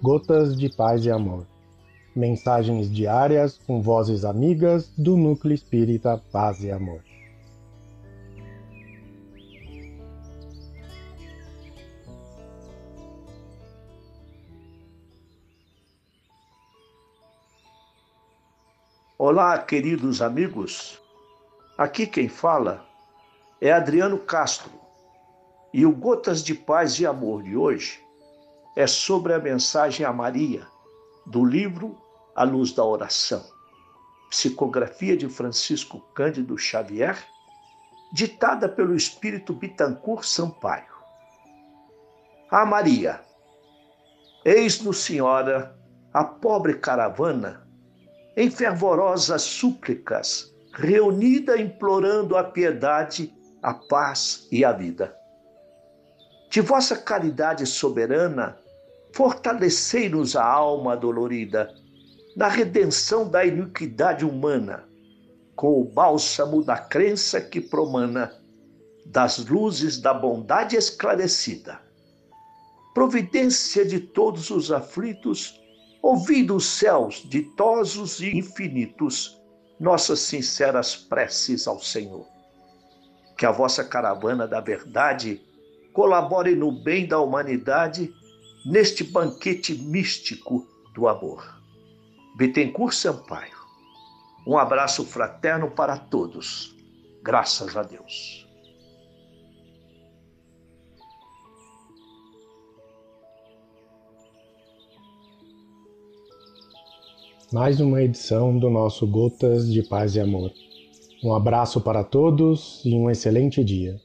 Gotas de Paz e Amor. Mensagens diárias com vozes amigas do Núcleo Espírita Paz e Amor. Olá, queridos amigos. Aqui quem fala é Adriano Castro. E o Gotas de Paz e Amor de hoje é sobre a mensagem a Maria, do livro A Luz da Oração, psicografia de Francisco Cândido Xavier, ditada pelo Espírito Bitancourt Sampaio. A Maria, eis-nos, Senhora, a pobre caravana, em fervorosas súplicas, reunida implorando a piedade, a paz e a vida. De vossa caridade soberana, fortalecei-nos a alma dolorida na redenção da iniquidade humana, com o bálsamo da crença que promana das luzes da bondade esclarecida. Providência de todos os aflitos, ouvindo os céus ditosos e infinitos, nossas sinceras preces ao Senhor. Que a vossa caravana da verdade colabore no bem da humanidade neste banquete místico do amor. Bittencourt Sampaio. Um abraço fraterno para todos. Graças a Deus. Mais uma edição do nosso Gotas de Paz e Amor. Um abraço para todos e um excelente dia.